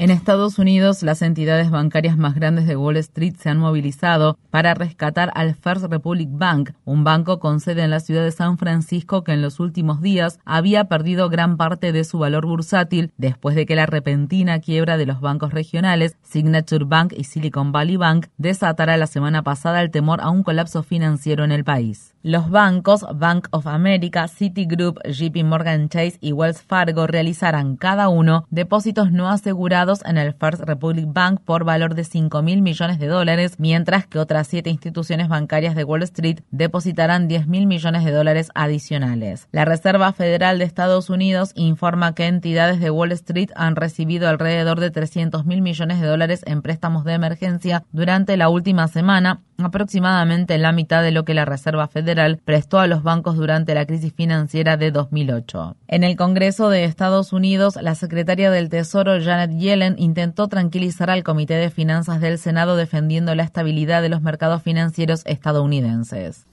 En Estados Unidos, las entidades bancarias más grandes de Wall Street se han movilizado para rescatar al First Republic Bank, un banco con sede en la ciudad de San Francisco que en los últimos días había perdido gran parte de su valor bursátil después de que la repentina quiebra de los bancos regionales Signature Bank y Silicon Valley Bank desatara la semana pasada el temor a un colapso financiero en el país. Los bancos Bank of America, Citigroup, JP Morgan Chase y Wells Fargo realizarán cada uno depósitos no asegurados en el First Republic Bank por valor de 5 mil millones de dólares, mientras que otras siete instituciones bancarias de Wall Street depositarán 10 mil millones de dólares adicionales. La Reserva Federal de Estados Unidos informa que entidades de Wall Street han recibido alrededor de 300 mil millones de dólares en préstamos de emergencia durante la última semana, aproximadamente la mitad de lo que la Reserva Federal prestó a los bancos durante la crisis financiera de 2008. En el Congreso de Estados Unidos, la secretaria del Tesoro Janet Yellen intentó tranquilizar al Comité de Finanzas del Senado defendiendo la estabilidad de los mercados financieros estadounidenses.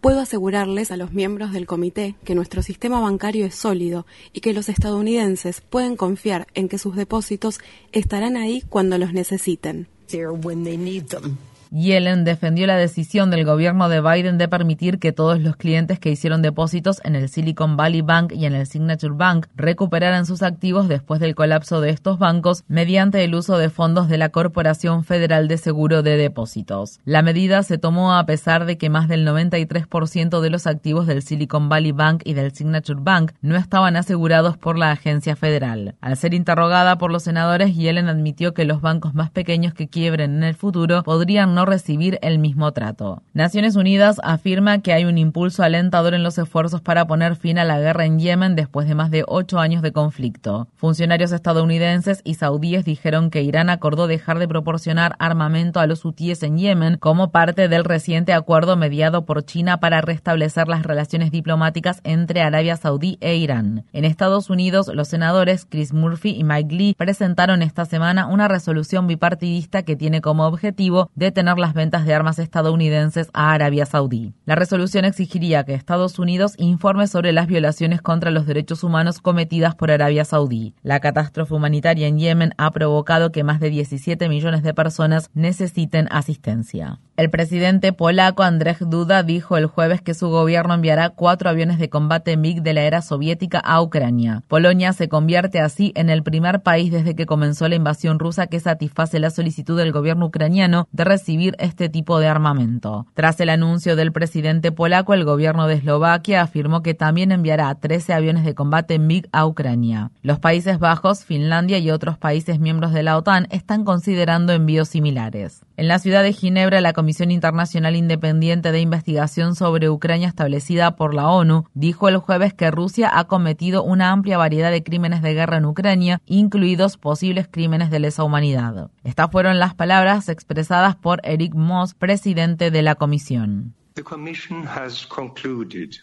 Puedo asegurarles a los miembros del comité que nuestro sistema bancario es sólido y que los estadounidenses pueden confiar en que sus depósitos estarán ahí cuando los necesiten. there when they need them. Yellen defendió la decisión del gobierno de Biden de permitir que todos los clientes que hicieron depósitos en el Silicon Valley Bank y en el Signature Bank recuperaran sus activos después del colapso de estos bancos mediante el uso de fondos de la Corporación Federal de Seguro de Depósitos. La medida se tomó a pesar de que más del 93% de los activos del Silicon Valley Bank y del Signature Bank no estaban asegurados por la agencia federal. Al ser interrogada por los senadores, Yellen admitió que los bancos más pequeños que quiebren en el futuro podrían no recibir el mismo trato. Naciones Unidas afirma que hay un impulso alentador en los esfuerzos para poner fin a la guerra en Yemen después de más de ocho años de conflicto. Funcionarios estadounidenses y saudíes dijeron que Irán acordó dejar de proporcionar armamento a los hutíes en Yemen como parte del reciente acuerdo mediado por China para restablecer las relaciones diplomáticas entre Arabia Saudí e Irán. En Estados Unidos, los senadores Chris Murphy y Mike Lee presentaron esta semana una resolución bipartidista que tiene como objetivo detener las ventas de armas estadounidenses a Arabia Saudí. La resolución exigiría que Estados Unidos informe sobre las violaciones contra los derechos humanos cometidas por Arabia Saudí. La catástrofe humanitaria en Yemen ha provocado que más de 17 millones de personas necesiten asistencia. El presidente polaco Andrzej Duda dijo el jueves que su gobierno enviará cuatro aviones de combate MiG de la era soviética a Ucrania. Polonia se convierte así en el primer país desde que comenzó la invasión rusa que satisface la solicitud del gobierno ucraniano de recibir este tipo de armamento. Tras el anuncio del presidente polaco, el gobierno de Eslovaquia afirmó que también enviará 13 aviones de combate MiG a Ucrania. Los Países Bajos, Finlandia y otros países miembros de la OTAN están considerando envíos similares. En la ciudad de Ginebra, la Comisión Internacional Independiente de Investigación sobre Ucrania establecida por la ONU dijo el jueves que Rusia ha cometido una amplia variedad de crímenes de guerra en Ucrania, incluidos posibles crímenes de lesa humanidad. Estas fueron las palabras expresadas por Eric Moss, presidente de la comisión.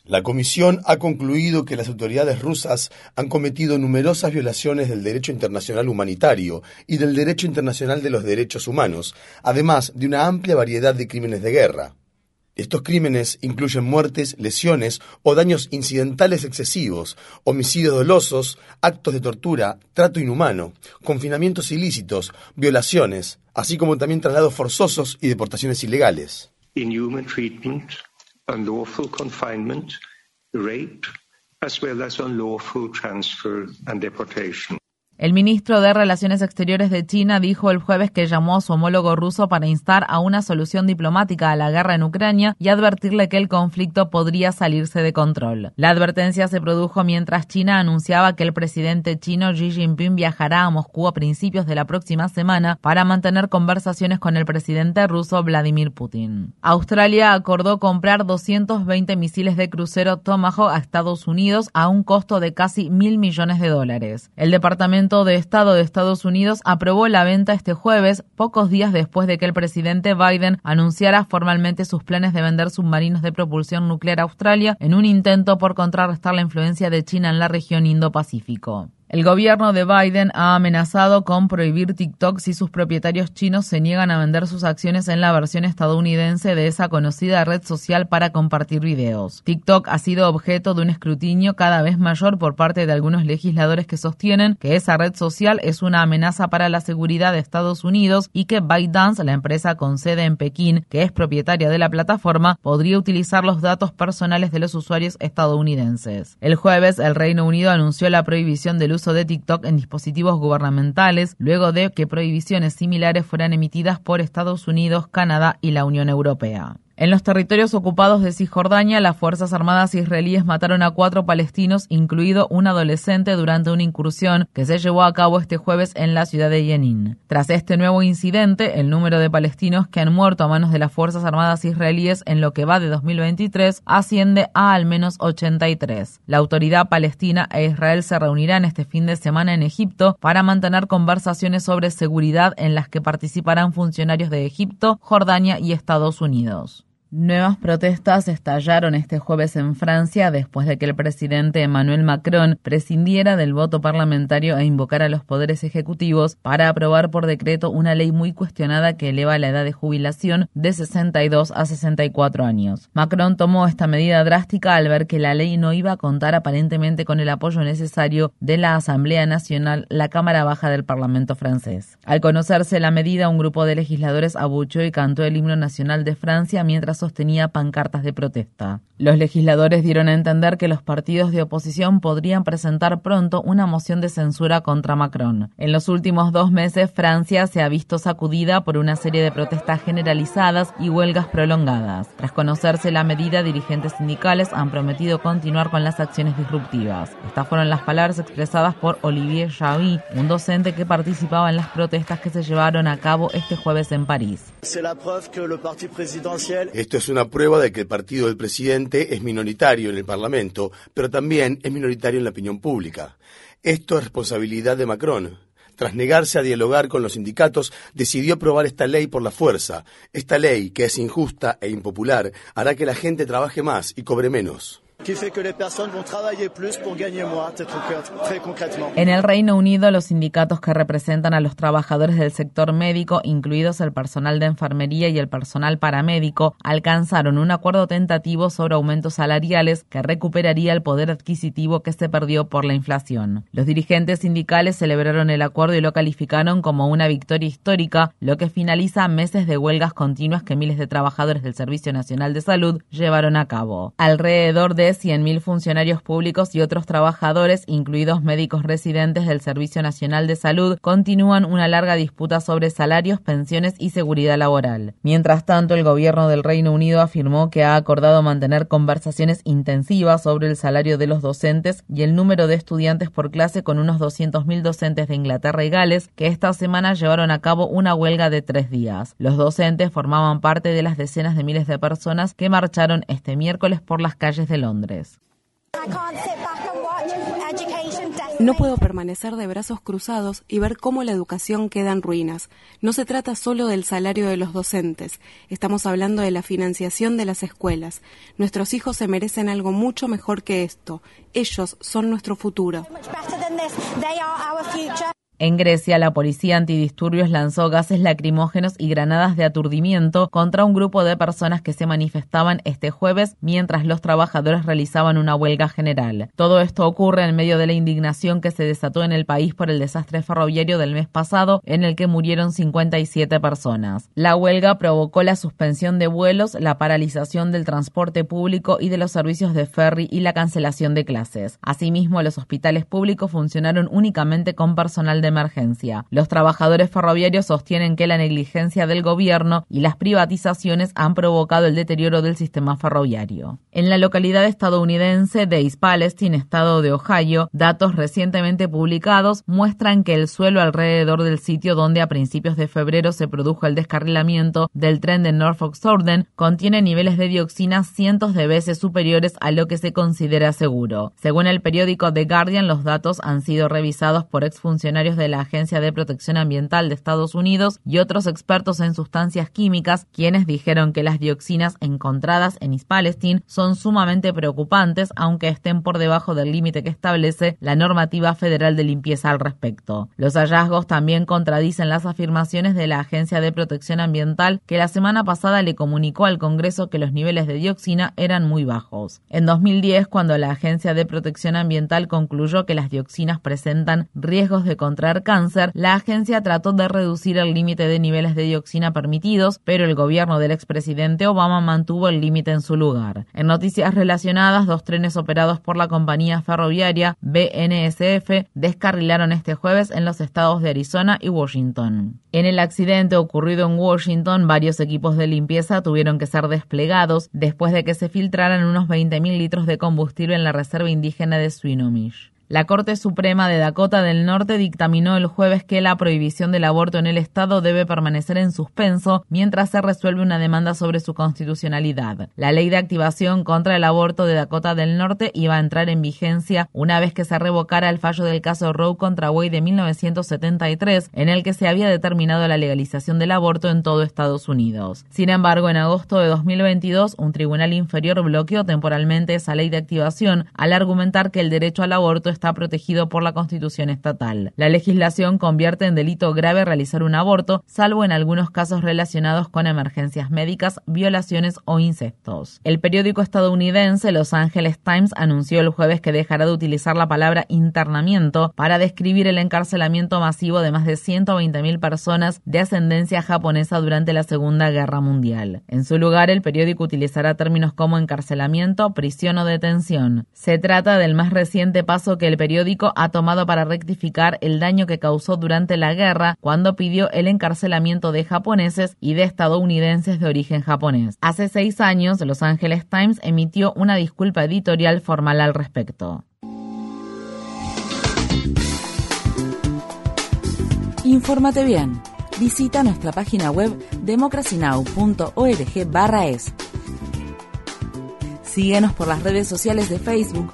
La Comisión ha concluido que las autoridades rusas han cometido numerosas violaciones del derecho internacional humanitario y del derecho internacional de los derechos humanos, además de una amplia variedad de crímenes de guerra. Estos crímenes incluyen muertes, lesiones o daños incidentales excesivos, homicidios dolosos, actos de tortura, trato inhumano, confinamientos ilícitos, violaciones, así como también traslados forzosos y deportaciones ilegales inhuman treatment, unlawful confinement, rape, as well as unlawful transfer and deportation. El ministro de Relaciones Exteriores de China dijo el jueves que llamó a su homólogo ruso para instar a una solución diplomática a la guerra en Ucrania y advertirle que el conflicto podría salirse de control. La advertencia se produjo mientras China anunciaba que el presidente chino Xi Jinping viajará a Moscú a principios de la próxima semana para mantener conversaciones con el presidente ruso Vladimir Putin. Australia acordó comprar 220 misiles de crucero Tomahawk a Estados Unidos a un costo de casi mil millones de dólares. El Departamento de Estado de Estados Unidos aprobó la venta este jueves, pocos días después de que el presidente Biden anunciara formalmente sus planes de vender submarinos de propulsión nuclear a Australia en un intento por contrarrestar la influencia de China en la región Indo-Pacífico. El gobierno de Biden ha amenazado con prohibir TikTok si sus propietarios chinos se niegan a vender sus acciones en la versión estadounidense de esa conocida red social para compartir videos. TikTok ha sido objeto de un escrutinio cada vez mayor por parte de algunos legisladores que sostienen que esa red social es una amenaza para la seguridad de Estados Unidos y que ByteDance, la empresa con sede en Pekín, que es propietaria de la plataforma, podría utilizar los datos personales de los usuarios estadounidenses. El jueves, el Reino Unido anunció la prohibición del uso de TikTok en dispositivos gubernamentales, luego de que prohibiciones similares fueran emitidas por Estados Unidos, Canadá y la Unión Europea. En los territorios ocupados de Cisjordania, las Fuerzas Armadas israelíes mataron a cuatro palestinos, incluido un adolescente, durante una incursión que se llevó a cabo este jueves en la ciudad de Jenin. Tras este nuevo incidente, el número de palestinos que han muerto a manos de las Fuerzas Armadas israelíes en lo que va de 2023 asciende a al menos 83. La autoridad palestina e Israel se reunirán este fin de semana en Egipto para mantener conversaciones sobre seguridad en las que participarán funcionarios de Egipto, Jordania y Estados Unidos. Nuevas protestas estallaron este jueves en Francia después de que el presidente Emmanuel Macron prescindiera del voto parlamentario e invocara a los poderes ejecutivos para aprobar por decreto una ley muy cuestionada que eleva la edad de jubilación de 62 a 64 años. Macron tomó esta medida drástica al ver que la ley no iba a contar aparentemente con el apoyo necesario de la Asamblea Nacional, la Cámara Baja del Parlamento francés. Al conocerse la medida, un grupo de legisladores abuchó y cantó el himno nacional de Francia mientras sostenía pancartas de protesta. Los legisladores dieron a entender que los partidos de oposición podrían presentar pronto una moción de censura contra Macron. En los últimos dos meses, Francia se ha visto sacudida por una serie de protestas generalizadas y huelgas prolongadas. Tras conocerse la medida, dirigentes sindicales han prometido continuar con las acciones disruptivas. Estas fueron las palabras expresadas por Olivier Javi, un docente que participaba en las protestas que se llevaron a cabo este jueves en París. Esto es una prueba de que el partido del presidente es minoritario en el Parlamento, pero también es minoritario en la opinión pública. Esto es responsabilidad de Macron. Tras negarse a dialogar con los sindicatos, decidió aprobar esta ley por la fuerza. Esta ley, que es injusta e impopular, hará que la gente trabaje más y cobre menos. En el Reino Unido, los sindicatos que representan a los trabajadores del sector médico, incluidos el personal de enfermería y el personal paramédico, alcanzaron un acuerdo tentativo sobre aumentos salariales que recuperaría el poder adquisitivo que se perdió por la inflación. Los dirigentes sindicales celebraron el acuerdo y lo calificaron como una victoria histórica, lo que finaliza meses de huelgas continuas que miles de trabajadores del Servicio Nacional de Salud llevaron a cabo. Alrededor de 100.000 funcionarios públicos y otros trabajadores, incluidos médicos residentes del Servicio Nacional de Salud, continúan una larga disputa sobre salarios, pensiones y seguridad laboral. Mientras tanto, el gobierno del Reino Unido afirmó que ha acordado mantener conversaciones intensivas sobre el salario de los docentes y el número de estudiantes por clase con unos 200.000 docentes de Inglaterra y Gales que esta semana llevaron a cabo una huelga de tres días. Los docentes formaban parte de las decenas de miles de personas que marcharon este miércoles por las calles de Londres. No puedo permanecer de brazos cruzados y ver cómo la educación queda en ruinas. No se trata solo del salario de los docentes, estamos hablando de la financiación de las escuelas. Nuestros hijos se merecen algo mucho mejor que esto. Ellos son nuestro futuro. En Grecia, la policía antidisturbios lanzó gases lacrimógenos y granadas de aturdimiento contra un grupo de personas que se manifestaban este jueves mientras los trabajadores realizaban una huelga general. Todo esto ocurre en medio de la indignación que se desató en el país por el desastre ferroviario del mes pasado, en el que murieron 57 personas. La huelga provocó la suspensión de vuelos, la paralización del transporte público y de los servicios de ferry y la cancelación de clases. Asimismo, los hospitales públicos funcionaron únicamente con personal de emergencia. Los trabajadores ferroviarios sostienen que la negligencia del gobierno y las privatizaciones han provocado el deterioro del sistema ferroviario. En la localidad estadounidense de East Palestine, estado de Ohio, datos recientemente publicados muestran que el suelo alrededor del sitio donde a principios de febrero se produjo el descarrilamiento del tren de Norfolk Southern contiene niveles de dioxina cientos de veces superiores a lo que se considera seguro. Según el periódico The Guardian, los datos han sido revisados por exfuncionarios de la Agencia de Protección Ambiental de Estados Unidos y otros expertos en sustancias químicas, quienes dijeron que las dioxinas encontradas en East Palestine son sumamente preocupantes, aunque estén por debajo del límite que establece la normativa federal de limpieza al respecto. Los hallazgos también contradicen las afirmaciones de la Agencia de Protección Ambiental, que la semana pasada le comunicó al Congreso que los niveles de dioxina eran muy bajos. En 2010, cuando la Agencia de Protección Ambiental concluyó que las dioxinas presentan riesgos de cáncer, la agencia trató de reducir el límite de niveles de dioxina permitidos, pero el gobierno del expresidente Obama mantuvo el límite en su lugar. En noticias relacionadas, dos trenes operados por la compañía ferroviaria BNSF descarrilaron este jueves en los estados de Arizona y Washington. En el accidente ocurrido en Washington, varios equipos de limpieza tuvieron que ser desplegados después de que se filtraran unos 20.000 litros de combustible en la reserva indígena de Swinomish. La Corte Suprema de Dakota del Norte dictaminó el jueves que la prohibición del aborto en el estado debe permanecer en suspenso mientras se resuelve una demanda sobre su constitucionalidad. La ley de activación contra el aborto de Dakota del Norte iba a entrar en vigencia una vez que se revocara el fallo del caso Roe contra Wade de 1973, en el que se había determinado la legalización del aborto en todo Estados Unidos. Sin embargo, en agosto de 2022, un tribunal inferior bloqueó temporalmente esa ley de activación al argumentar que el derecho al aborto está protegido por la Constitución estatal. La legislación convierte en delito grave realizar un aborto, salvo en algunos casos relacionados con emergencias médicas, violaciones o incestos. El periódico estadounidense Los Angeles Times anunció el jueves que dejará de utilizar la palabra internamiento para describir el encarcelamiento masivo de más de 120.000 personas de ascendencia japonesa durante la Segunda Guerra Mundial. En su lugar, el periódico utilizará términos como encarcelamiento, prisión o detención. Se trata del más reciente paso que el periódico ha tomado para rectificar el daño que causó durante la guerra cuando pidió el encarcelamiento de japoneses y de estadounidenses de origen japonés. Hace seis años, Los Angeles Times emitió una disculpa editorial formal al respecto. Infórmate bien. Visita nuestra página web democracynow.org/es. Síguenos por las redes sociales de Facebook,